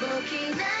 動きな